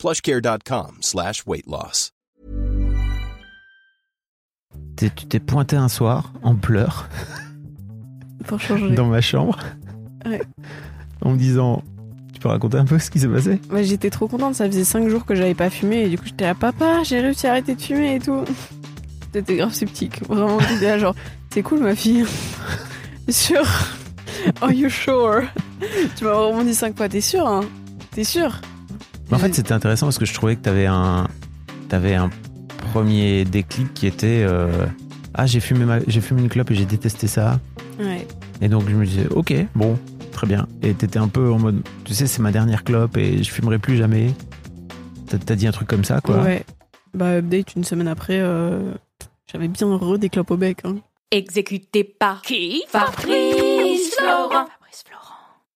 plushcare.com slash weight loss. Tu t'es pointé un soir en pleurs Pour changer. dans ma chambre Ouais. en me disant Tu peux raconter un peu ce qui s'est passé? J'étais trop contente, ça faisait 5 jours que j'avais pas fumé et du coup j'étais là, papa, j'ai réussi à arrêter de fumer et tout. C'était grave sceptique, vraiment, j'étais là genre, c'est cool ma fille. Sûr Are you sure? Tu m'as vraiment dit 5 fois, t'es sûr hein? T'es sûr? Mais En fait, c'était intéressant parce que je trouvais que t'avais un, t'avais un premier déclic qui était euh, Ah, j'ai fumé, ma- j'ai fumé une clope et j'ai détesté ça. Ouais. Et donc je me disais Ok, bon, très bien. Et t'étais un peu en mode Tu sais, c'est ma dernière clope et je fumerai plus jamais. T'as- dit un truc comme ça, quoi. Ouais. Bah, update une semaine après, euh, j'avais bien re des clopes au bec. Hein. Exécuté par qui? Fabrice Florent.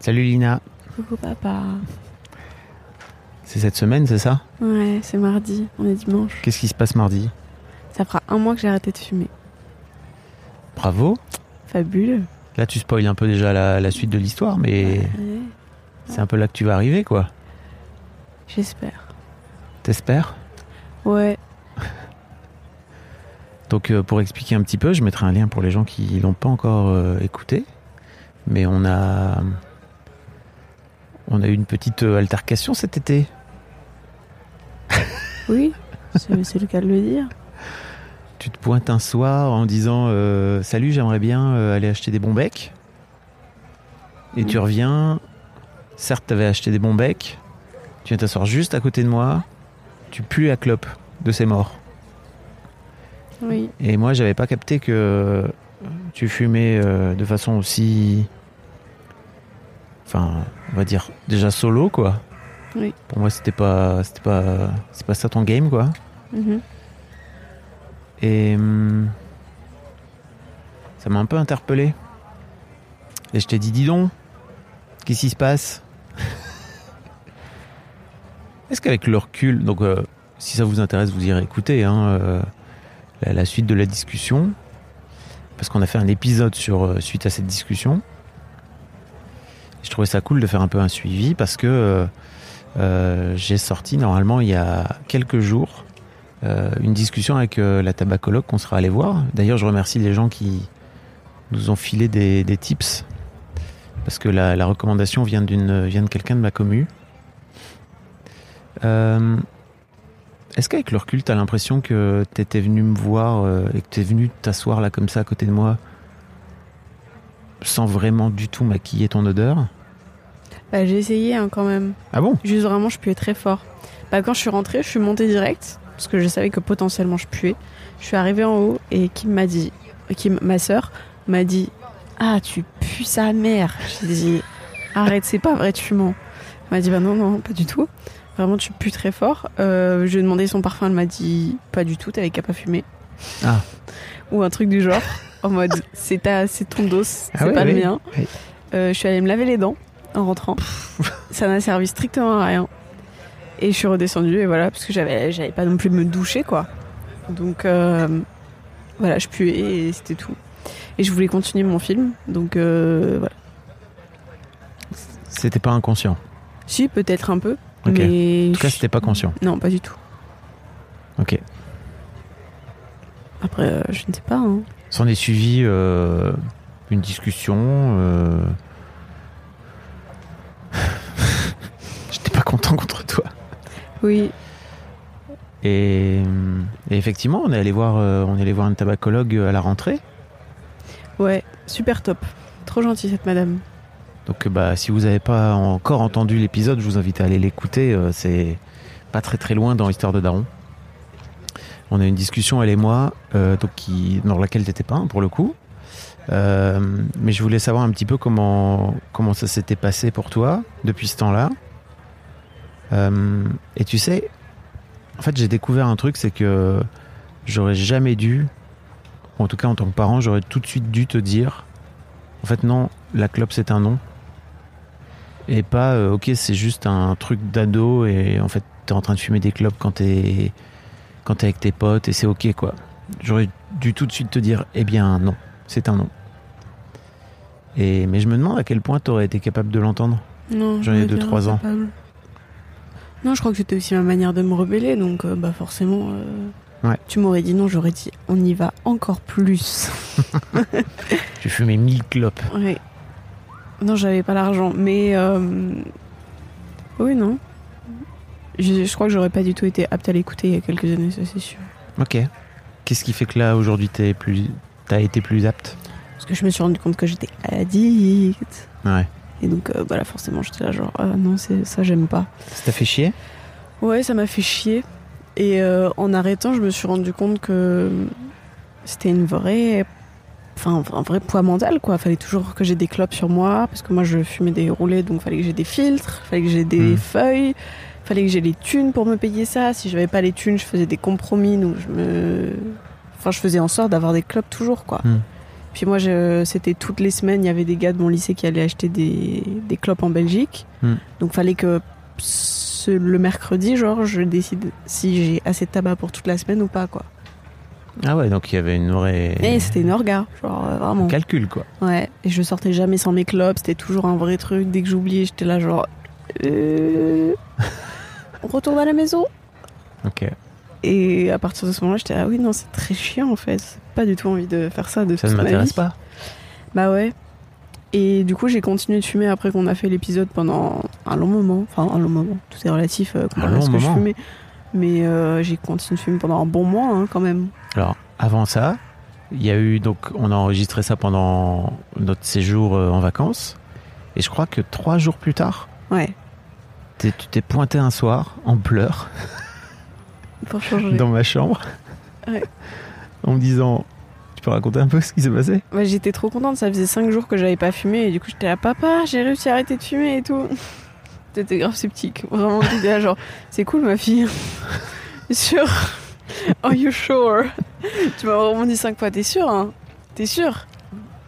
Salut Lina, Coucou papa. c'est cette semaine, c'est ça? Ouais, c'est mardi, on est dimanche. Qu'est-ce qui se passe mardi? Ça fera un mois que j'ai arrêté de fumer. Bravo. Fabuleux. Là, tu spoil un peu déjà la, la suite de l'histoire, mais Ouais, c'est un peu là que tu vas arriver, quoi. J'espère. T'espères? Ouais. Donc, euh, pour expliquer un petit peu, je mettrai un lien pour les gens qui l'ont pas encore euh, écouté. Mais on a, on a eu une petite euh, altercation cet été. Oui, c'est le cas de le dire. Tu te pointes un soir en disant euh, Salut, j'aimerais bien euh, aller acheter des bons becs. Et tu reviens. Certes, tu avais acheté des bons becs. Tu viens t'asseoir juste à côté de moi. Tu pues la clope de ces morts. Oui. Et moi, j'avais pas capté que tu fumais euh, de façon aussi. Enfin, on va dire déjà solo, quoi. Oui. Pour moi, c'était pas, c'était pas, c'est pas ça ton game, quoi. Mhm. Et hum, ça m'a un peu interpellé. Et je t'ai dit, dis donc, qu'est-ce qui se passe? Est-ce qu'avec le recul, donc euh, si ça vous intéresse, vous irez écouter hein, euh, la, la suite de la discussion, parce qu'on a fait un épisode sur euh, suite à cette discussion. Je trouvais ça cool de faire un peu un suivi parce que euh, euh, j'ai sorti normalement il y a quelques jours euh, une discussion avec la tabacologue qu'on sera allé voir. D'ailleurs, je remercie les gens qui nous ont filé des, tips parce que la, recommandation vient vient de quelqu'un de ma commu. Est-ce qu'avec le recul, tu as l'impression que tu étais venu me voir et que tu es venu t'asseoir là comme ça à côté de moi sans vraiment du tout maquiller ton odeur. Bah, j'ai essayé hein, quand même. Ah bon? Juste vraiment, je puais très fort. Bah, quand je suis rentrée, je suis montée direct parce que je savais que potentiellement je puais. Je suis arrivée en haut et Kim m'a dit, Kim, ma sœur, m'a dit Ah, tu pues sa mère. J'ai dit Arrête, c'est pas vrai, tu mens. Elle m'a dit Bah non, non, pas du tout. Vraiment, tu pues très fort. Euh, je lui ai demandé son parfum, elle m'a dit Pas du tout, t'avais qu'à pas fumer. Ah. Ou un truc du genre, en mode C'est c'est ton dos, c'est Ah oui, pas le mien. Euh, je suis allée me laver les dents en rentrant. Ça n'a servi strictement à rien. Et je suis redescendue, et voilà, parce que j'avais, j'avais pas non plus me doucher, quoi. Donc, euh, voilà, je puais et c'était tout. Et je voulais continuer mon film, donc euh, voilà. C'était pas inconscient? Si, peut-être un peu, mais. En tout cas, c'était pas conscient. Non, pas du tout. Ok. Après, euh, je ne sais pas. hein. S'en est suivi euh, une discussion. euh, J'étais pas content contre toi. Oui, Et, et effectivement, on est allé voir, euh, on est allé voir un tabacologue à la rentrée. ouais, super top. Trop gentille cette madame. Donc, bah, si vous n'avez pas encore entendu l'épisode, je vous invite à aller l'écouter. euh, c'est pas très très loin dans l'histoire de Daron. On a une discussion, elle et moi, euh, donc qui, dans laquelle t'étais pas, hein, pour le coup. Euh, mais je voulais savoir un petit peu comment, comment ça s'était passé pour toi depuis ce temps-là. Euh, et tu sais, en fait, j'ai découvert un truc, c'est que j'aurais jamais dû, en tout cas en tant que parent, j'aurais tout de suite dû te dire, en fait non, la clope c'est un non. Et pas, ok, c'est juste un truc d'ado et en fait t'es en train de fumer des clopes quand t'es quand t'es avec tes potes et c'est ok quoi. J'aurais dû tout de suite te dire, eh bien non, c'est un non. Et mais je me demande à quel point t'aurais été capable de l'entendre. Non, J'en ai je deux, me trois dirais ans. capable. Non, je crois que c'était aussi ma manière de me rebeller, donc euh, bah forcément. euh, Ouais. Tu m'aurais dit non, j'aurais dit on y va encore plus. Tu fumais 1000 clopes. Ouais. Non, j'avais pas l'argent, mais euh, oui, non. Je, je crois que j'aurais pas du tout été apte à l'écouter il y a quelques années, ça c'est sûr. Ok. Qu'est-ce qui fait que là aujourd'hui t'es plus, t'as été plus apte Parce que je me suis rendu compte que j'étais addict. Ouais. Et donc, euh, voilà, forcément, j'étais là genre, ah non, c'est ça, j'aime pas. Ça t'a fait chier? Ouais, ça m'a fait chier. Et euh, en arrêtant, je me suis rendu compte que c'était une vraie. Enfin, un vrai poids mental, quoi. Fallait toujours que j'ai des clopes sur moi, parce que moi, je fumais des roulés, donc fallait que j'ai des filtres, fallait que j'ai des Mm. feuilles, fallait que j'ai les thunes pour me payer ça. Si j'avais pas les thunes, je faisais des compromis, donc je me. Enfin, je faisais en sorte d'avoir des clopes toujours, quoi. Mm. Puis moi, je- c'était toutes les semaines, il y avait des gars de mon lycée qui allaient acheter des, des clopes en Belgique. Mm. Donc fallait que ce- le mercredi, genre, je décide si j'ai assez de tabac pour toute la semaine ou pas, quoi. Ah ouais, donc il y avait une vraie. Et c'était une orga, genre, euh, vraiment. calcul quoi. Ouais, et je sortais jamais sans mes clopes, c'était toujours un vrai truc. Dès que j'oubliais, j'étais là, genre. euh, retourne à la maison Ok. Et à partir de ce moment-là, j'étais ah oui, non, c'est très chiant en fait. Pas du tout envie de faire ça de Ça ne m'intéresse pas. Bah ouais. Et du coup, j'ai continué de fumer après qu'on a fait l'épisode pendant un long moment. Enfin, un long moment. Tout est relatif euh, comparé à ce long que moment. je fumais. Mais euh, j'ai continué de fumer pendant un bon mois hein, quand même. Alors, avant ça, il y a eu donc on a enregistré ça pendant notre séjour euh, en vacances et je crois que trois jours plus tard, Ouais, tu t'es pointé un soir en pleurs pour changer. dans ma chambre Ouais. en me disant tu peux raconter un peu ce qui s'est passé? Ouais, j'étais trop contente, ça faisait 5 jours que j'avais pas fumé et du coup j'étais là, papa, j'ai réussi à arrêter de fumer et tout. T'étais grave sceptique, vraiment, t'étais là genre, c'est cool ma fille. sûr Are you sure Tu m'as vraiment dit 5 fois, t'es sûr hein? T'es sûr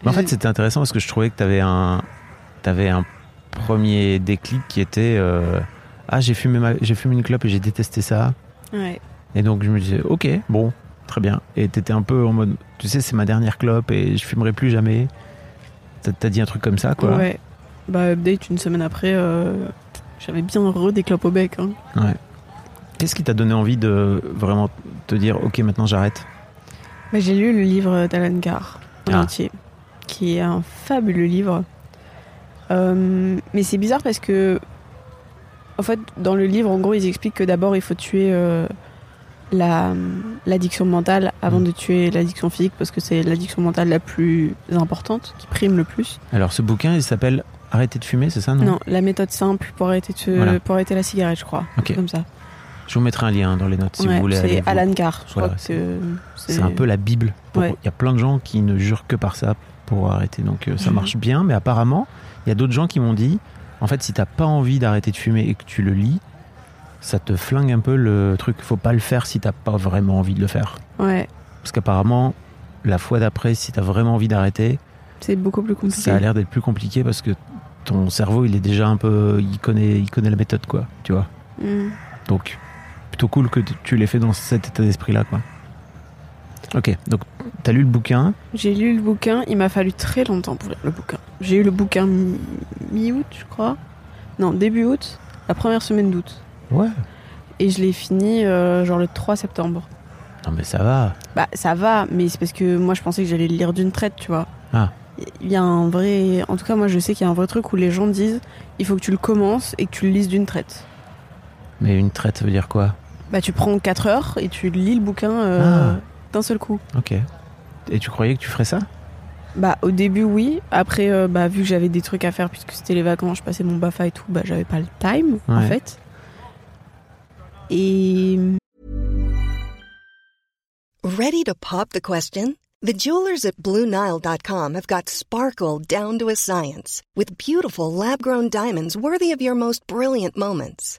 En fait, c'était intéressant parce que je trouvais que t'avais un t'avais un premier déclic qui était euh, ah j'ai fumé ma- j'ai fumé une clope et j'ai détesté ça Ouais, Et donc je me disais, ok, bon, très bien. Et t'étais un peu en mode, tu sais, c'est ma dernière clope et je fumerai plus jamais. T'as- dit un truc comme ça, quoi. ouais. Bah, update une semaine après, euh, j'avais bien re des clopes au bec. Hein. Qu'est-ce qui t'a donné envie de vraiment te dire, ok, maintenant j'arrête? Bah, j'ai lu le livre d'Alan Carr en Ah. entier, qui est un fabuleux livre. Euh, mais c'est bizarre parce que, en fait, dans le livre, en gros, ils expliquent que d'abord il faut tuer euh, la- l'addiction mentale avant Mm. de tuer l'addiction physique parce que c'est l'addiction mentale la plus importante, qui prime le plus. Alors, ce bouquin, il s'appelle Arrêter de fumer, c'est ça, non? Non, la méthode simple pour arrêter, de- Voilà. pour arrêter la cigarette, je crois. Ok. Comme ça. Je vous mettrai un lien dans les notes si Ouais, vous voulez aller. c'est vous- Alan Carr. Voilà, C'est un peu la Bible. pour- Il Ouais. y a plein de gens qui ne jurent que par ça pour arrêter. Donc euh, ça Mhm. marche bien, mais apparemment, il y a d'autres gens qui m'ont dit en fait, si t'as pas envie d'arrêter de fumer et que tu le lis, ça te flingue un peu le truc. Faut pas le faire si t'as pas vraiment envie de le faire. Ouais, Parce qu'apparemment, la fois d'après, si t'as vraiment envie d'arrêter, c'est beaucoup plus compliqué. ça a l'air d'être plus compliqué parce que ton cerveau, il est déjà un peu. Il connaît, il connaît la méthode, quoi. Tu vois Mm. Donc, plutôt cool que tu l'aies fait dans cet état d'esprit-là, quoi. Ok, donc t'as lu le bouquin. J'ai lu le bouquin, il m'a fallu très longtemps pour lire le bouquin. J'ai eu le bouquin mi- mi-août, je crois. Non, début août, la première semaine d'août. Ouais. Et je l'ai fini euh, genre le 3 septembre. Non, mais ça va. Bah ça va, mais c'est parce que moi je pensais que j'allais le lire d'une traite, tu vois. Ah. Il y a un vrai... En tout cas moi je sais qu'il y a un vrai truc où les gens disent il faut que tu le commences et que tu le lises d'une traite. Mais une traite, ça veut dire quoi? Bah tu prends 4 heures et tu lis le bouquin euh, Ah. D'un seul coup. Ok. Et tu croyais que tu ferais ça Bah au début oui, après euh, bah vu que j'avais des trucs à faire puisque c'était les vacances, je passais mon bafa et tout, bah j'avais pas le time en Ouais. fait. Et Ready to pop the question? The jewelers at BlueNile.com have got sparkle down to a science with beautiful lab grown diamonds worthy of your most brilliant moments.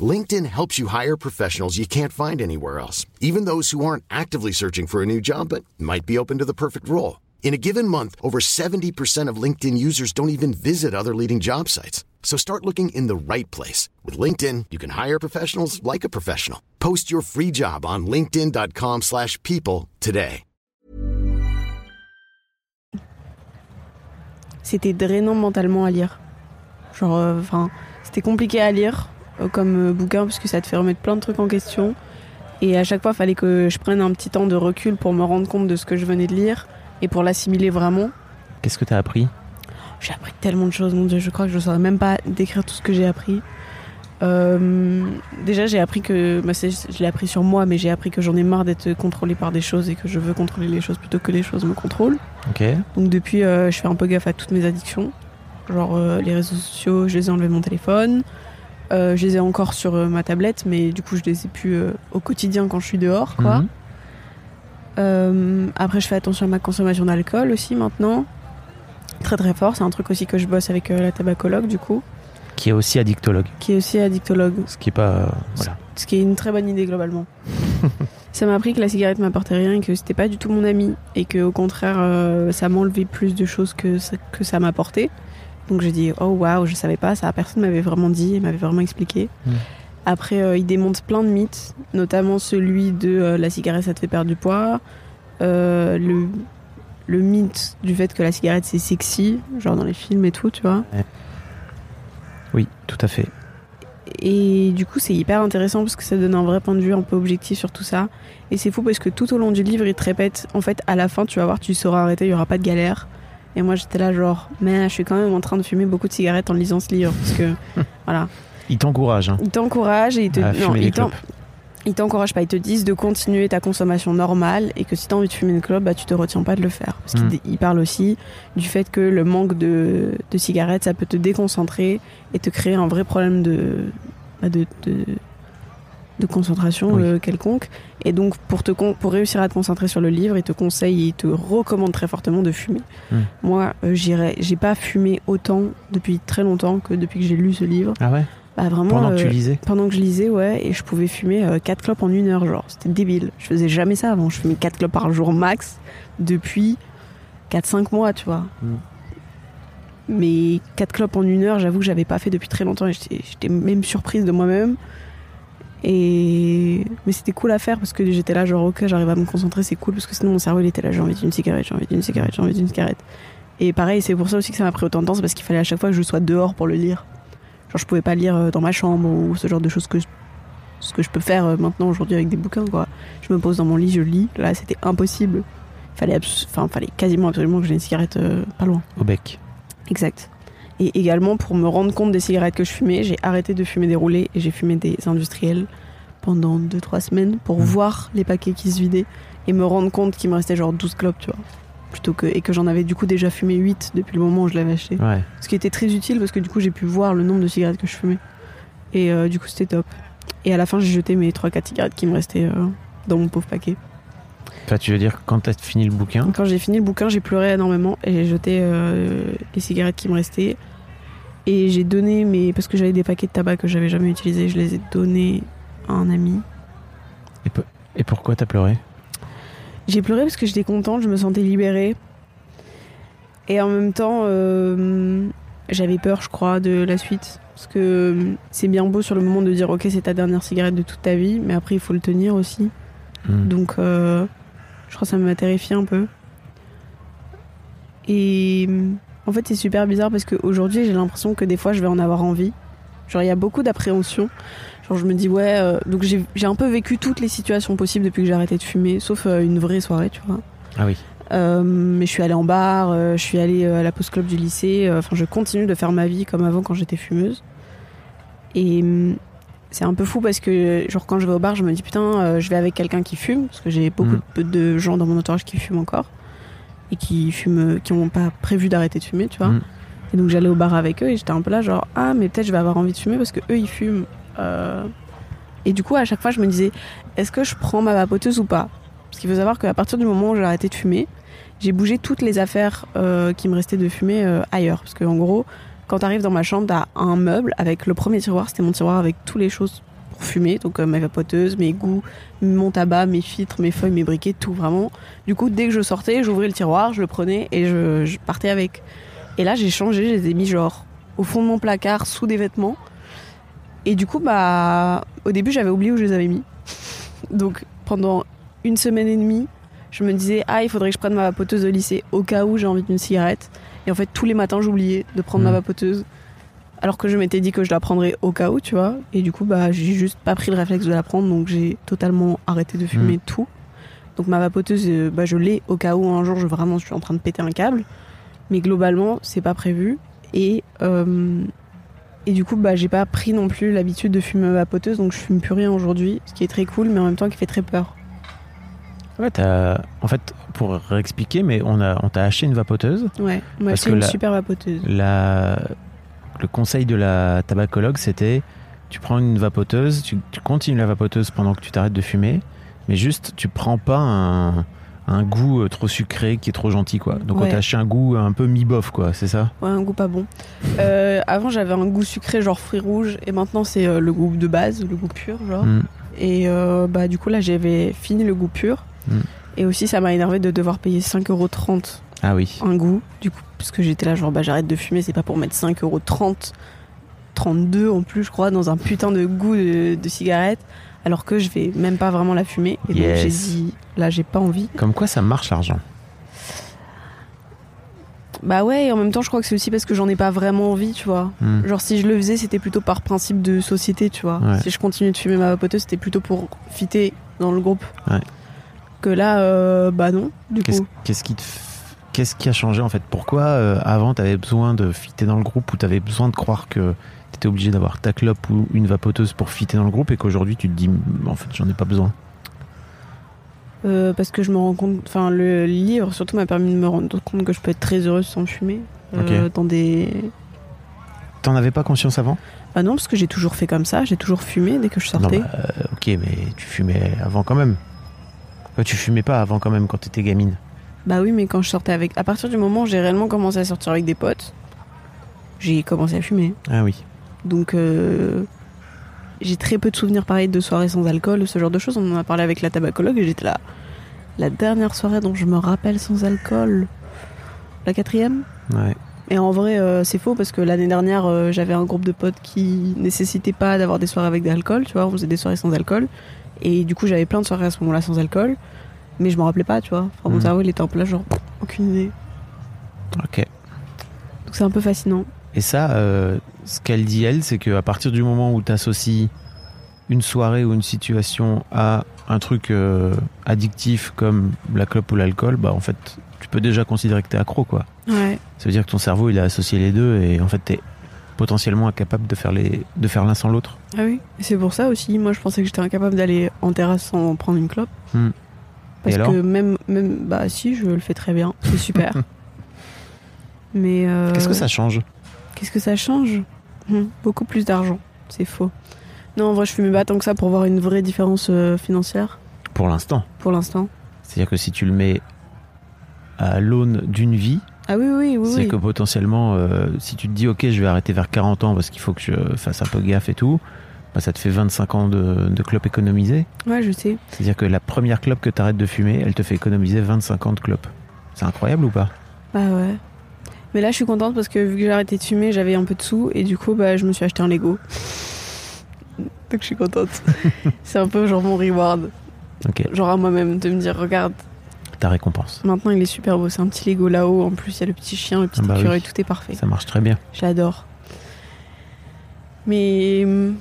LinkedIn helps you hire professionals you can't find anywhere else, even those who aren't actively searching for a new job but might be open to the perfect role. In a given month, over 70% of LinkedIn users don't even visit other leading job sites. So start looking in the right place. With LinkedIn, you can hire professionals like a professional. Post your free job on linkedin.com/people slash people today. c'était drainant mentalement à lire. Genre, euh, enfin, c'était compliqué à lire euh, comme euh, bouquin parce que ça te fait remettre plein de trucs en question. Et à chaque fois, il fallait que je prenne un petit temps de recul pour me rendre compte de ce que je venais de lire et pour l'assimiler vraiment. Qu'est-ce que t'as appris? J'ai appris tellement de choses, mon dieu, je crois que je ne saurais même pas décrire tout ce que j'ai appris. Euh, déjà, j'ai appris que. bah, je l'ai appris sur moi, mais j'ai appris que j'en ai marre d'être contrôlée par des choses et que je veux contrôler les choses plutôt que les choses me contrôlent. Donc depuis, euh, je fais un peu gaffe à toutes mes addictions. Genre euh, les réseaux sociaux, je les ai enlevés de mon téléphone. Euh, je les ai encore sur euh, ma tablette, mais du coup, je les ai plus euh, au quotidien quand je suis dehors, quoi. Mhm. Après, je fais attention à ma consommation d'alcool aussi maintenant. Très très fort, c'est un truc aussi que je bosse avec la tabacologue du coup, Qui est aussi addictologue. qui est aussi addictologue, Ce qui est pas. voilà. ce qui est une très bonne idée globalement. ça m'a appris que la cigarette m'apportait rien et que c'était pas du tout mon ami et que au contraire ça m'enlevait plus de choses que ça, que ça m'apportait. Donc j'ai dit oh waouh, je savais pas ça, personne m'avait vraiment dit, m'avait vraiment expliqué. Mm. Après euh, il démonte plein de mythes, notamment celui de euh, la cigarette ça te fait perdre du poids, euh, le le mythe du fait que la cigarette c'est sexy, genre dans les films et tout, tu vois. Oui, tout à fait. Et du coup, c'est hyper intéressant parce que ça donne un vrai point de vue un peu objectif sur tout ça. Et c'est fou parce que tout au long du livre, il te répète, en fait, à la fin, tu vas voir, tu sauras arrêter, il y aura pas de galère. Et moi, j'étais là, genre, mais je suis quand même en train de fumer beaucoup de cigarettes en lisant ce livre. Parce que, voilà. Il t'encourage hein, Il t'encourage et il te. à non, ils t'encouragent pas, ils te disent de continuer ta consommation normale et que si t'as envie de fumer une clope, bah tu te retiens pas de le faire. Parce Mm. qu'ils ils parlent aussi du fait que le manque de, de cigarettes, ça peut te déconcentrer et te créer un vrai problème de, bah, de, de, de concentration Oui. euh, quelconque. Et donc pour, te con- pour réussir à te concentrer sur le livre, ils te conseillent et ils te recommandent très fortement de fumer. Mm. Moi, euh, j'irais, j'ai pas fumé autant depuis très longtemps que depuis que j'ai lu ce livre. Ah ouais? Bah vraiment. Pendant que tu euh, lisais? pendant que je lisais, ouais, et je pouvais fumer 4 clopes en une heure, genre, c'était débile. Je faisais jamais ça avant, je fumais 4 clopes par jour max depuis 4-5 mois, tu vois. Mm. Mais 4 clopes en une heure, j'avoue que j'avais pas fait depuis très longtemps et j'étais même surprise de moi-même. Et mais c'était cool à faire parce que j'étais là genre ok j'arrive à me concentrer c'est cool parce que sinon mon cerveau il était là j'ai envie d'une cigarette j'ai envie d'une cigarette j'ai envie d'une cigarette. Et pareil c'est pour ça aussi que ça m'a pris autant de temps c'est parce qu'il fallait à chaque fois que je sois dehors pour le lire. Genre je pouvais pas lire euh, dans ma chambre ou ce genre de choses que je- ce que je peux faire euh, maintenant aujourd'hui avec des bouquins quoi. Je me pose dans mon lit je lis. Là c'était impossible. Fallait abs- enfin fallait quasiment absolument que j'ai une cigarette euh, pas loin. Au bec. Exact. Et également, pour me rendre compte des cigarettes que je fumais, j'ai arrêté de fumer des roulés et j'ai fumé des industriels pendant 2-3 semaines pour Mhm. voir les paquets qui se vidaient et me rendre compte qu'il me restait genre 12 clopes, tu vois. Plutôt que, et que j'en avais du coup déjà fumé 8 depuis le moment où je l'avais acheté. Ouais. Ce qui était très utile parce que du coup, j'ai pu voir le nombre de cigarettes que je fumais. Et euh, du coup, c'était top. Et à la fin, j'ai jeté mes 3-4 cigarettes qui me restaient euh, dans mon pauvre paquet. Enfin, tu veux dire quand t'as fini le bouquin? Quand j'ai fini le bouquin, j'ai pleuré énormément et j'ai jeté euh, les cigarettes qui me restaient. Et j'ai donné mes. Parce que j'avais des paquets de tabac que j'avais jamais utilisés, je les ai donnés à un ami. Et pourquoi t'as pleuré? J'ai pleuré parce que j'étais contente, je me sentais libérée. Et en même temps, euh, j'avais peur, je crois, de la suite. Parce que euh, c'est bien beau sur le moment de dire ok, c'est ta dernière cigarette de toute ta vie, mais après il faut le tenir aussi. Hmm. Donc, euh, je crois que ça m'a terrifié un peu. Et en fait, c'est super bizarre parce qu'aujourd'hui, j'ai l'impression que des fois, je vais en avoir envie. Genre, il y a beaucoup d'appréhension. Genre, je me dis, ouais, euh, donc j'ai un peu vécu toutes les situations possibles depuis que j'ai arrêté de fumer, sauf euh, une vraie soirée, tu vois. Ah oui. Euh, mais je suis allée en bar, je suis allée à la post club du lycée. Enfin, je continue de faire ma vie comme avant quand j'étais fumeuse. Et c'est un peu fou parce que, genre, quand je vais au bar, je me dis putain, euh, je vais avec quelqu'un qui fume parce que j'ai beaucoup Mm. de, gens dans mon entourage qui fument encore et qui fument, qui n'ont pas prévu d'arrêter de fumer, tu vois. Mm. Et donc j'allais au bar avec eux et j'étais un peu là genre ah mais peut-être je vais avoir envie de fumer parce que eux ils fument. Euh, Et du coup à chaque fois je me disais est-ce que je prends ma vapoteuse ou pas? Parce qu'il faut savoir qu'à partir du moment où j'ai arrêté de fumer, j'ai bougé toutes les affaires euh, qui me restaient de fumer euh, ailleurs. Parce qu'en gros, quand t'arrives dans ma chambre, t'as un meuble avec le premier tiroir, c'était mon tiroir avec toutes les choses pour fumer, donc euh, ma vapoteuse, mes goûts, mon tabac, mes filtres, mes feuilles, mes briquets, tout vraiment. Du coup, dès que je sortais, j'ouvrais le tiroir, je le prenais et je, partais avec. Et là, j'ai changé, je les ai mis genre au fond de mon placard, sous des vêtements. Et du coup, bah, au début, j'avais oublié où je les avais mis. Donc, pendant une semaine et demie, je me disais, ah, il faudrait que je prenne ma vapoteuse au lycée au cas où j'ai envie d'une cigarette. Et en fait, tous les matins, j'oubliais de prendre ma Mhm. vapoteuse. Alors que je m'étais dit que je la prendrais au cas où, tu vois. Et du coup, bah, j'ai juste pas pris le réflexe de la prendre, donc j'ai totalement arrêté de fumer tout. Donc ma vapoteuse, euh, bah, je l'ai au cas où un jour je vraiment je suis en train de péter un câble. Mais globalement, c'est pas prévu. Et, euh, et du coup, bah, j'ai pas pris non plus l'habitude de fumer ma vapoteuse, donc je fume plus rien aujourd'hui, ce qui est très cool, mais en même temps qui fait très peur. Ouais, En fait, pour réexpliquer, mais on a, on t'a acheté une vapoteuse. Ouais, que une la- super vapoteuse. La... Le conseil de la tabacologue, c'était tu prends une vapoteuse, tu, tu continues la vapoteuse pendant que tu t'arrêtes de fumer, mais juste tu prends pas un, un goût euh, trop sucré qui est trop gentil, quoi. Donc on t'a acheté un goût un peu mi-bof, quoi, c'est ça? Ouais, un goût pas bon. Euh, avant, j'avais un goût sucré, genre fruits rouges, et maintenant, c'est euh, le goût de base, le goût pur, genre. Mm. Et euh, bah, du coup, là, j'avais fini le goût pur. Mm. Et aussi, ça m'a énervé de devoir payer 5,30€ Ah oui. un goût. Du coup, parce que j'étais là, genre, bah, j'arrête de fumer, c'est pas pour mettre 5,30€, 32 en plus, je crois, dans un putain de goût de, de cigarette, alors que je vais même pas vraiment la fumer. Et donc, j'ai dit, là, j'ai pas envie. Comme quoi ça marche l'argent. Bah ouais, et en même temps, je crois que c'est aussi parce que j'en ai pas vraiment envie, tu vois. Mm. Genre si je le faisais, c'était plutôt par principe de société, tu vois. Ouais. Si je continue de fumer ma vapoteuse, c'était plutôt pour fitter dans le groupe. Ouais. Que là, euh, bah non, du Qu'est-ce coup. qu'est-ce qui te Qu'est-ce qui a changé en fait? Pourquoi euh, avant t'avais besoin de fitter dans le groupe ou t'avais besoin de croire que t'étais obligé d'avoir ta clope ou une vapoteuse pour fitter dans le groupe et qu'aujourd'hui tu te dis en fait j'en ai pas besoin? Euh, parce que je me rends compte, enfin le livre surtout m'a permis de me rendre compte que je peux être très heureuse sans fumer. Dans des. T'en avais pas conscience avant? Bah non, parce que j'ai toujours fait comme ça, j'ai toujours fumé dès que je Non, sortais. bah, euh, ok, mais tu fumais avant quand même. Tu fumais pas avant quand même quand t'étais gamine. Bah oui, mais quand je sortais avec. À partir du moment où j'ai réellement commencé à sortir avec des potes, j'ai commencé à fumer. Ah oui. Donc euh, j'ai très peu de souvenirs pareils de soirées sans alcool, ce genre de choses. On en a parlé avec la tabacologue et j'étais là. La dernière soirée dont je me rappelle sans alcool, la quatrième, Ouais. Et en vrai, euh, c'est faux parce que l'année dernière, euh, j'avais un groupe de potes qui nécessitait pas d'avoir des soirées avec de l'alcool, tu vois, on faisait des soirées sans alcool. Et du coup, j'avais plein de soirées à ce moment-là sans alcool, mais je me rappelais pas, tu vois. Enfin, mon Mhm. cerveau, il était en place, genre, aucune idée. Ok. Donc c'est un peu fascinant. Et ça, euh, ce qu'elle dit, elle, c'est qu'à partir du moment où tu associes une soirée ou une situation à un truc euh, addictif comme la clope ou l'alcool, bah en fait, tu peux déjà considérer que t'es accro, quoi. Ouais. Ça veut dire que ton cerveau, il a associé les deux et en fait, t'es potentiellement incapable de faire les, de faire l'un sans l'autre. Ah oui. C'est pour ça aussi, moi, je pensais que j'étais incapable d'aller en terrasse sans prendre une clope. Hmm. Parce Et alors que même, même, bah si, je le fais très bien, c'est super. Mais euh, Qu'est-ce que ça change Qu'est-ce que ça change? Hmm, Beaucoup plus d'argent, c'est faux. Non, en vrai, je fumais pas tant que ça pour voir une vraie différence euh, financière, pour l'instant pour l'instant. C'est-à-dire que si tu le mets à l'aune d'une vie, Ah oui, oui, oui. c'est oui. que potentiellement, euh, si tu te dis, ok, je vais arrêter vers 40 ans parce qu'il faut que je fasse un peu gaffe et tout, bah, ça te fait 25 ans de, de clope économisée. Ouais, je sais. C'est-à-dire que la première clope que tu arrêtes de fumer, elle te fait économiser 25 ans de clope. C'est incroyable ou pas? Bah ouais. Mais là, je suis contente parce que vu que j'ai arrêté de fumer, j'avais un peu de sous et du coup, bah, je me suis acheté un Lego. Donc je suis contente. c'est un peu genre mon reward. Ok, Genre à moi-même, de me dire, regarde, ta récompense. maintenant il est super beau. C'est un petit Lego là-haut. En plus, il y a le petit chien, le petit Ah bah écureuil, oui. tout est parfait. Ça marche très bien. J'adore. Mais hum,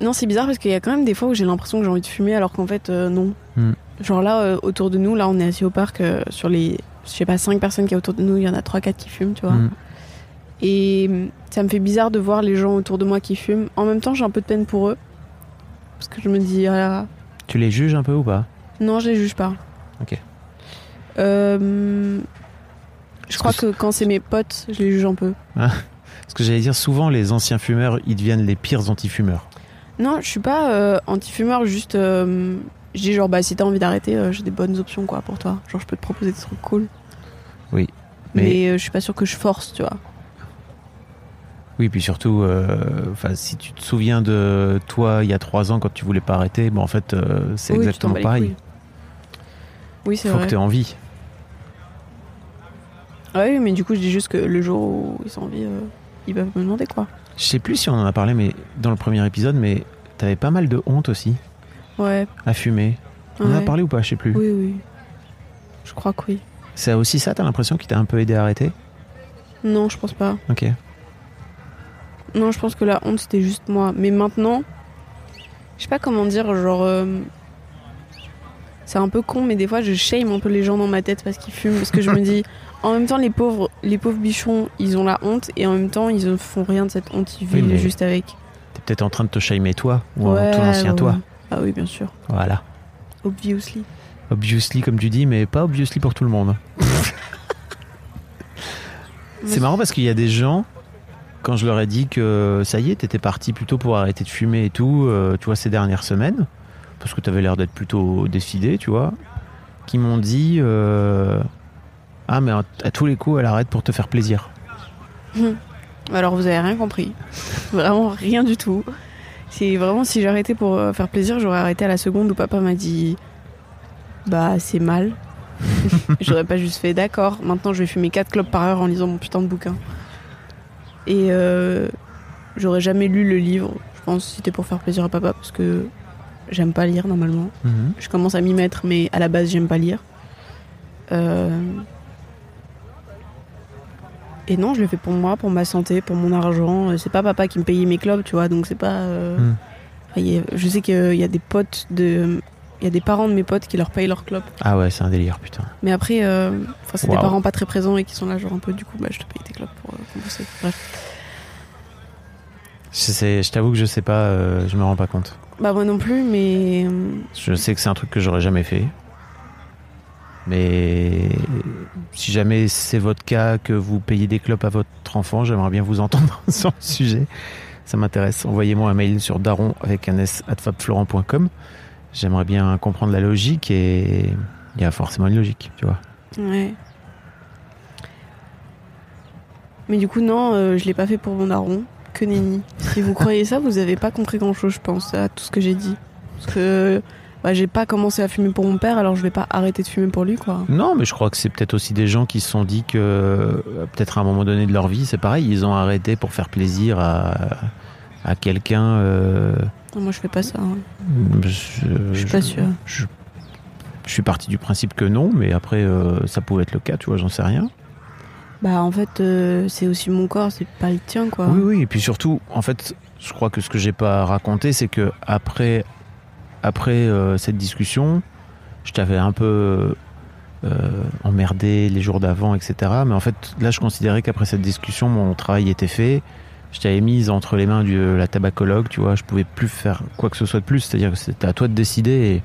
non, c'est bizarre parce qu'il y a quand même des fois où j'ai l'impression que j'ai envie de fumer alors qu'en fait, euh, non. Hmm. Genre là, euh, autour de nous, là, on est assis au parc, euh, sur les, je sais pas, 5 personnes qui y a autour de nous, il y en a 3-4 qui fument, tu vois. Mm. Et ça me fait bizarre de voir les gens autour de moi qui fument. En même temps, j'ai un peu de peine pour eux. Parce que je me dis, ah Tu les juges un peu ou pas? non, je les juge pas. Ok. Euh, je crois que que quand c'est mes potes, je les juge un peu. Parce que j'allais dire, souvent les anciens fumeurs, ils deviennent les pires anti-fumeurs. Non, je suis pas euh, anti-fumeur, juste. euh, je dis genre, bah si t'as envie d'arrêter, euh, j'ai des bonnes options quoi pour toi. Genre, je peux te proposer des trucs cool. Oui, Mais, mais- je suis pas sûre que je force, tu vois. Oui, puis surtout, euh, si tu te souviens de toi il y a trois ans quand tu voulais pas arrêter, bon, en fait, euh, c'est Oui, exactement pareil. Oui, c'est Faut vrai. que tu aies envie. Ah oui, mais du coup, je dis juste que le jour où ils ont envie, euh, ils peuvent me demander quoi. Je sais plus si on en a parlé mais dans le premier épisode, mais t'avais pas mal de honte aussi Ouais. à fumer. On en a ouais. parlé ou pas Je sais plus. Oui, oui. Je crois que oui. C'est aussi ça, t'as l'impression qu'il t'a un peu aidé à arrêter? Non, je pense pas. Ok. Non, je pense que la honte, c'était juste moi. Mais maintenant, je sais pas comment dire, genre. euh, c'est un peu con, mais des fois, je shame un peu les gens dans ma tête parce qu'ils fument. Parce que je me dis, en même temps, les pauvres, les pauvres bichons, ils ont la honte et en même temps, ils ne font rien de cette honte. Ils vivent juste avec. T'es peut-être en train de te shamer toi ou Ouais, tout l'ancien ouais, toi. Ah oui, bien sûr. Voilà. Obviously. Obviously, comme tu dis, mais pas obviously pour tout le monde. C'est marrant parce qu'il y a des gens, quand je leur ai dit que ça y est, t'étais parti plutôt pour arrêter de fumer et tout, euh, tu vois, ces dernières semaines, parce que t'avais l'air d'être plutôt décidé, tu vois, qui m'ont dit euh, Ah, mais à, tous les coups, elle arrête pour te faire plaisir. Alors, vous avez rien compris. vraiment rien du tout. C'est vraiment, si j'arrêtais pour euh, faire plaisir, j'aurais arrêté à la seconde où papa m'a dit Bah, c'est mal. J'aurais pas juste fait d'accord, maintenant je vais fumer 4 clopes par heure en lisant mon putain de bouquin. Et euh, j'aurais jamais lu le livre, je pense, si c'était pour faire plaisir à papa, parce que j'aime pas lire normalement. Mhm. Je commence à m'y mettre, mais à la base, j'aime pas lire. Euh, Et non, je le fais pour moi, pour ma santé, pour mon argent. Euh, C'est pas papa qui me payait mes clubs, tu vois, donc c'est pas. euh, Mm. enfin, a- Je sais qu'il y a des potes de. Il y a des parents de mes potes qui leur payent leurs clubs. Ah ouais, c'est un délire, putain. Mais après, euh, c'est des parents pas très présents et qui sont là, genre un peu, du coup, bah, je te paye tes clubs pour compenser. Bref. Je, sais- je t'avoue que je sais pas, euh, je me rends pas compte. Bah, moi non plus, mais. Je sais que c'est un truc que j'aurais jamais fait. Mais si jamais c'est votre cas, que vous payez des clopes à votre enfant, j'aimerais bien vous entendre sur le sujet. Ça m'intéresse. Envoyez-moi un mail sur daron avec un s fabflorent.com. J'aimerais bien comprendre la logique et il y a forcément une logique, tu vois. Ouais. Mais du coup, non, euh, je l'ai pas fait pour mon daron. Que nenni. Si vous croyez ça, vous avez pas compris grand chose, je pense, à tout ce que j'ai dit. Parce que bah, j'ai pas commencé à fumer pour mon père, alors je vais pas arrêter de fumer pour lui, quoi. Non, mais je crois que c'est peut-être aussi des gens qui se sont dit que euh, peut-être à un moment donné de leur vie, c'est pareil, ils ont arrêté pour faire plaisir à, à quelqu'un. euh, moi, je fais pas ça. hein. je, Je suis pas sûre. Je, je suis parti du principe que non, mais après, euh, ça pouvait être le cas, tu vois, j'en sais rien. Bah, en fait, euh, c'est aussi mon corps, c'est pas le tien, quoi. Oui, oui, et puis surtout, en fait, je crois que ce que j'ai pas raconté, c'est que après, après euh, cette discussion, je t'avais un peu euh, emmerdé les jours d'avant, etc. Mais en fait, là, je considérais qu'après cette discussion, mon travail était fait. Je t'avais mise entre les mains de la tabacologue, tu vois, je pouvais plus faire quoi que ce soit de plus. C'est-à-dire que c'était à toi de décider et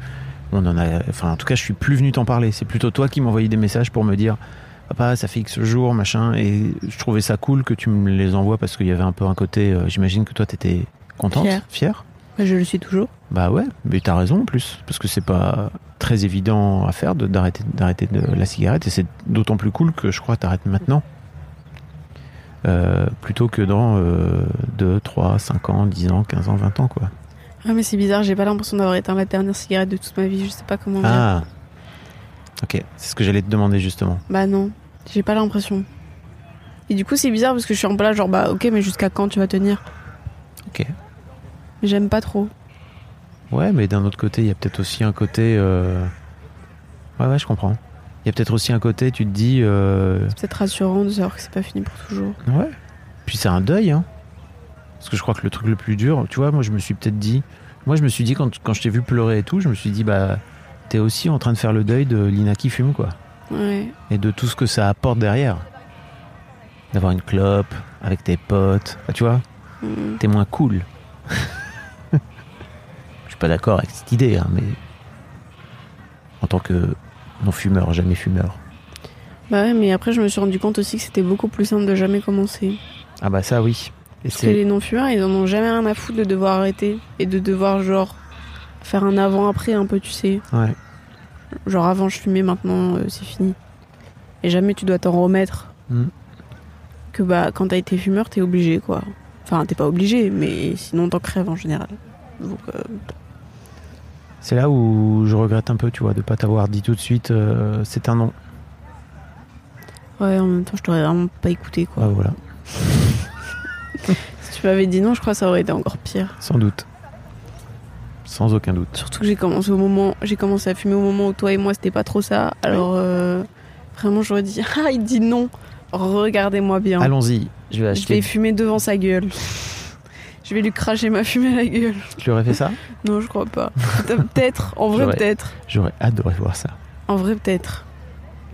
on en a. Enfin, en tout cas, je suis plus venu t'en parler. C'est plutôt toi qui m'envoyais des messages pour me dire papa, ça fait X jours, machin. Et je trouvais ça cool que tu me les envoies parce qu'il y avait un peu un côté. euh, J'imagine que toi, t'étais contente, Fière. fière. Je le suis toujours. Bah ouais, mais t'as raison en plus, parce que c'est pas très évident à faire d'arrêter d'arrêter la cigarette, et c'est d'autant plus cool que je crois t'arrêtes maintenant. Euh, plutôt que dans euh, 2, 3, 5 ans, 10 ans, 15 ans, 20 ans, quoi. Ah, mais c'est bizarre, j'ai pas l'impression d'avoir éteint la dernière cigarette de toute ma vie, je sais pas comment. Ah Ok, c'est ce que j'allais te demander justement. Bah, non, j'ai pas l'impression. Et du coup, c'est bizarre parce que je suis peu là, genre, bah, ok, mais jusqu'à quand tu vas tenir? Ok. J'aime pas trop. Ouais, mais d'un autre côté, il y a peut-être aussi un côté. euh, Ouais, ouais, je comprends. Il y a peut-être aussi un côté, tu te dis. euh, C'est peut-être rassurant de savoir que c'est pas fini pour toujours. Ouais. Puis c'est un deuil, hein. Parce que je crois que le truc le plus dur, tu vois, moi je me suis peut-être dit. Moi je me suis dit, quand, quand je t'ai vu pleurer et tout, je me suis dit, bah, t'es aussi en train de faire le deuil de Lina qui fume, quoi. Ouais. Et de tout ce que ça apporte derrière. D'avoir une clope avec tes potes. Tu vois, Mm. t'es moins cool. Suis pas d'accord avec cette idée, hein, mais. En tant que non-fumeur, jamais fumeur. Bah ouais, mais après, je me suis rendu compte aussi que c'était beaucoup plus simple de jamais commencer. Ah bah ça, oui. Et Parce que les non-fumeurs, ils en ont jamais rien à foutre de devoir arrêter et de devoir, genre, faire un avant-après un peu, tu sais. Ouais. Genre, avant, je fumais, maintenant, euh, c'est fini. Et jamais tu dois t'en remettre. Mm. Que bah, quand t'as été fumeur, t'es obligé, quoi. Enfin, t'es pas obligé, mais sinon, t'en crèves en général. Donc, euh, C'est là où je regrette un peu, tu vois, de pas t'avoir dit tout de suite euh, c'est un non. ouais, en même temps, je t'aurais vraiment pas écouté, quoi. Ouais, voilà, Si tu m'avais dit non, je crois que ça aurait été encore pire. sans doute. Sans aucun doute. Surtout que j'ai commencé au moment, j'ai commencé à fumer au moment où toi et moi c'était pas trop ça. Alors euh, vraiment j'aurais dit ah il dit non. Regardez-moi bien. Allons-y, je vais je vais acheter. fumer devant sa gueule. Je vais lui cracher ma fumée à la gueule. Tu aurais fait ça Non je crois pas. Peut-être, en vrai peut-être, J'aurais adoré voir ça. en vrai peut-être.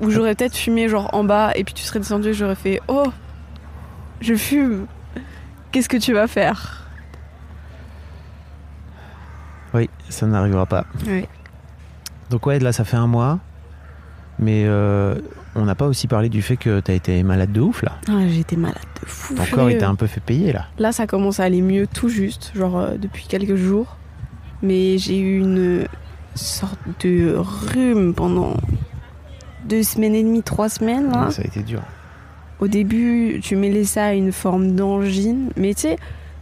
Ou j'aurais peut-être fumé genre en bas et puis tu serais descendu et j'aurais fait oh je fume. Qu'est-ce que tu vas faire? Oui, ça n'arrivera pas. Donc ouais, là ça fait un mois. Mais euh, on n'a pas aussi parlé du fait que t'as été malade de ouf là. Ah, J'étais malade de fou. Ton corps t'a un peu fait payer là. Là, ça commence à aller mieux tout juste, genre euh, depuis quelques jours. Mais j'ai eu une sorte de rhume pendant deux semaines et demie, trois semaines. Là. Ça a été dur. Au début, tu mêlais ça à une forme d'angine. Mais tu sais,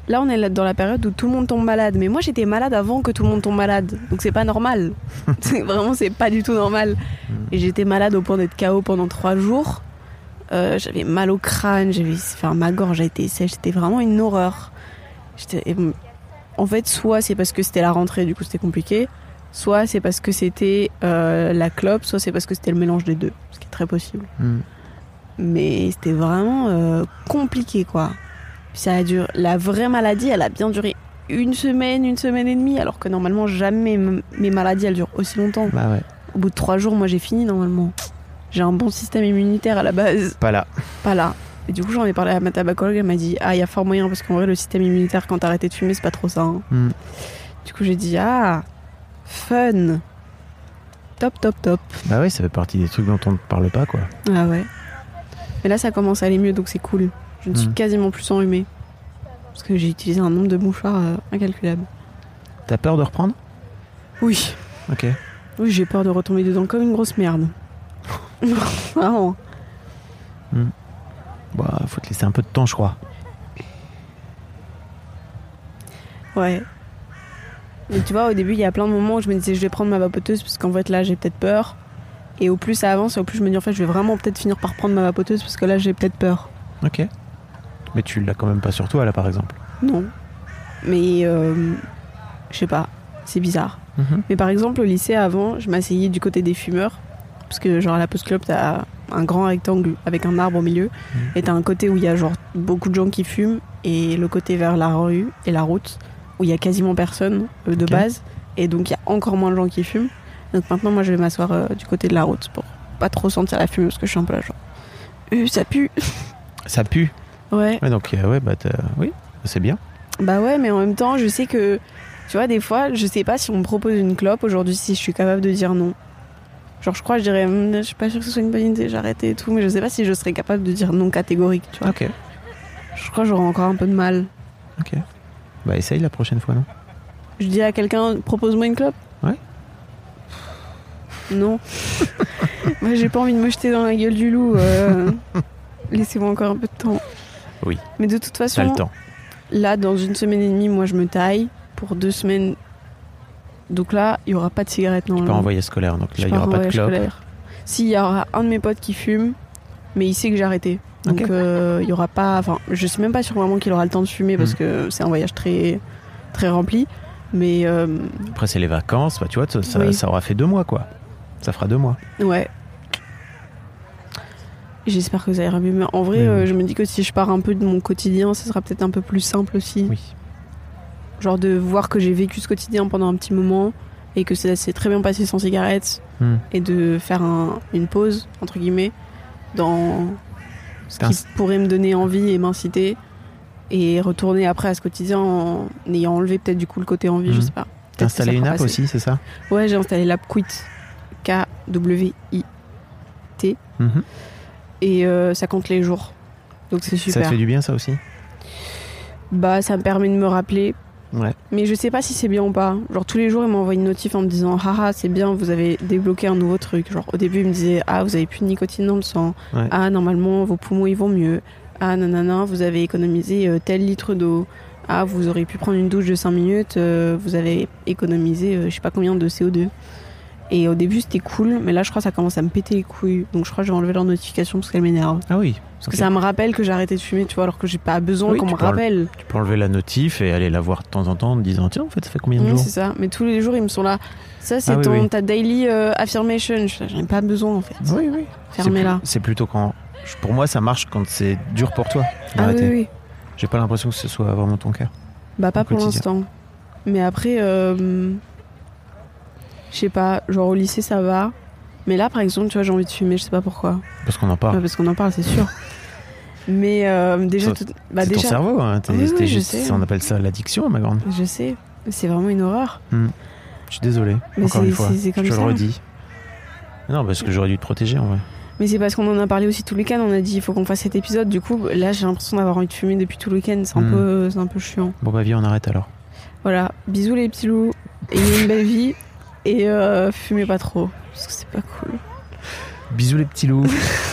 là, on est dans la période où tout le monde tombe malade. Mais moi, j'étais malade avant que tout le monde tombe malade. Donc c'est pas normal. Vraiment, c'est pas du tout normal. Et j'étais malade au point d'être KO pendant trois jours. Euh, j'avais mal au crâne, j'avais, enfin, ma gorge a été sèche. C'était vraiment une horreur. J'étais- mm, en fait, soit c'est parce que c'était la rentrée, du coup c'était compliqué. Soit c'est parce que c'était euh, la clope, soit c'est parce que c'était le mélange des deux, ce qui est très possible. Hmm. Mais c'était vraiment euh, compliqué, quoi. Puis ça a duré. La vraie maladie, elle a bien duré une semaine, une semaine et demie, alors que normalement jamais mes maladies elles durent aussi longtemps. Bah ouais, Au bout de trois jours, moi j'ai fini normalement. J'ai un bon système immunitaire à la base, pas là. pas là. Et du coup, j'en ai parlé à ma tabacologue, elle m'a dit Ah, il y a fort moyen, parce qu'en vrai, le système immunitaire, quand t'as arrêté de fumer, c'est pas trop ça. hein. Hmm. Du coup, j'ai dit Ah, fun. Top, top, top. Bah ouais, ça fait partie des trucs dont on ne parle pas quoi. Ah ouais. Mais là, ça commence à aller mieux, donc c'est cool. Je ne suis Mm. quasiment plus enrhumée. Parce que j'ai utilisé un nombre de mouchoirs euh, incalculable. T'as peur de reprendre? Oui. Ok. Oui, j'ai peur de retomber dedans comme une grosse merde. Vraiment. Bah faut te laisser un peu de temps je crois. Ouais. Et tu vois, au début, il y a plein de moments où je me disais, je vais prendre ma vapoteuse parce qu'en fait, là, j'ai peut-être peur. Et au plus ça avance, au plus je me dis, en fait, je vais vraiment peut-être finir par prendre ma vapoteuse parce que là, j'ai peut-être peur. Ok. Mais tu l'as quand même pas sur toi là par exemple. Non. Mais, euh, je sais pas, c'est bizarre. Mhm. Mais par exemple, au lycée, avant, je m'asseyais du côté des fumeurs. Parce que, genre, à la Post Club, t'as un grand rectangle avec un arbre au milieu. Et t'as un côté où il y a, genre, beaucoup de gens qui fument. Et le côté vers la rue et la route, où il y a quasiment personne euh, de base. Et donc, il y a encore moins de gens qui fument. Donc maintenant, moi, je vais m'asseoir euh, du côté de la route pour pas trop sentir la fumée. Parce que je suis un peu là, genre. Euh, ça pue. Ça pue. Ouais. Ouais, donc euh, ouais, bah oui, c'est bien. Bah ouais, mais en même temps, je sais que, tu vois, des fois, je sais pas si on me propose une clope aujourd'hui, si je suis capable de dire non. Genre, je crois, je dirais, Hum, je suis pas sûre que ce soit une bonne idée, j'arrête et tout, mais je sais pas si je serais capable de dire non catégorique, tu vois. Ok. Je crois que j'aurais encore un peu de mal. Ok. Bah essaye la prochaine fois, non? Je dis à quelqu'un, propose-moi une clope? Ouais. Non. Moi, j'ai pas envie de me jeter dans la gueule du loup. euh. Laissez-moi encore un peu de temps. Oui. Mais de toute façon, le temps. Là, dans une semaine et demie, moi, je me taille. Pour deux semaines. Donc là, il y aura pas de cigarettes Tu pars normalement. en voyage scolaire, donc Je là il y pars aura pas de clope. scolaire. Si, il y aura un de mes potes qui fume, mais il sait que j'ai arrêté. Donc euh, il y aura pas. Enfin, je suis même pas sûre vraiment qu'il aura le temps de fumer parce Mm. que c'est un voyage très très rempli. Mais euh, Après c'est les vacances, bah tu vois, ça, ça- Oui. ça aura fait deux mois quoi. Ça fera deux mois. ouais. J'espère que ça ira mieux. Mais en vrai, euh, je me dis que si je pars un peu de mon quotidien, ce sera peut-être un peu plus simple aussi. Oui. Genre de voir que j'ai vécu ce quotidien pendant un petit moment et que ça s'est très bien passé sans cigarette Hmm. et de faire un- une pause, entre guillemets, dans ce qui un- pourrait me donner envie et m'inciter et retourner après à ce quotidien en ayant enlevé peut-être du coup le côté envie, je Mhm. sais pas. T'as installé ça une app passer. aussi, c'est ça? Ouais, j'ai installé l'app Quit. K-W-I. Mhm. Et euh, ça compte les jours. Donc c'est Ça super. te fait du bien ça aussi? Bah, ça me permet de me rappeler Ouais. Mais je sais pas si c'est bien ou pas. Genre tous les jours, il m'envoie une notif en me disant Haha, c'est bien, vous avez débloqué un nouveau truc. Genre au début, il me disait Ah, vous avez plus de nicotine dans le sang. Ouais. Ah, normalement, vos poumons ils vont mieux. Ah, nanana, vous avez économisé euh, tel litre d'eau. Ah, vous auriez pu prendre une douche de 5 minutes. euh, vous avez économisé je sais pas combien de CO2. Et au début, c'était cool, mais là, je crois que ça commence à me péter les couilles. Donc je crois que j'ai enlevé leur notification parce qu'elle m'énerve. Ah oui. Parce que ça me rappelle que j'ai arrêté de fumer, tu vois, alors que j'ai pas besoin Oui, qu'on me rappelle. Tu peux enlever la notif et aller la voir de temps en temps en te disant tiens en fait ça fait combien de Oui, jours c'est ça. Mais tous les jours, ils me sont là. Ça, c'est Ah oui, ton, oui. ta daily euh, affirmation. Je- J'en ai pas besoin, en fait. Oui oui. Fermez-la. C'est plutôt quand pour moi ça marche quand c'est dur pour toi Ah oui, d'arrêter. oui. J'ai pas l'impression que ce soit vraiment ton cas. Bah, pas pour l'instant. Mais après, euh, je sais pas, genre au lycée, ça va. Mais là, par exemple, tu vois, j'ai envie de fumer, je sais pas pourquoi. Parce qu'on en parle. Ouais, parce qu'on en parle, c'est sûr. Mais euh, déjà, Ça, tout- bah, c'est ton déjà, cerveau, hein. T'es- Oui, oui, juste- on appelle ça l'addiction, ma grande. je sais. C'est vraiment une horreur. Je suis désolé, Mais encore une fois. comme je te ça. le redis. Non, parce que j'aurais dû te protéger en vrai. Mais c'est parce qu'on en a parlé aussi tout le week-end. On a dit, il faut qu'on fasse cet épisode. Du coup, là, j'ai l'impression d'avoir envie de fumer depuis tout le week-end. C'est un, Hmm. peu, un peu chiant. Bon, bah, vie, on arrête alors. Voilà, bisous les petits loups, ayez une belle vie et euh, fumez pas trop, parce que c'est pas cool. Bisous, les petits loups.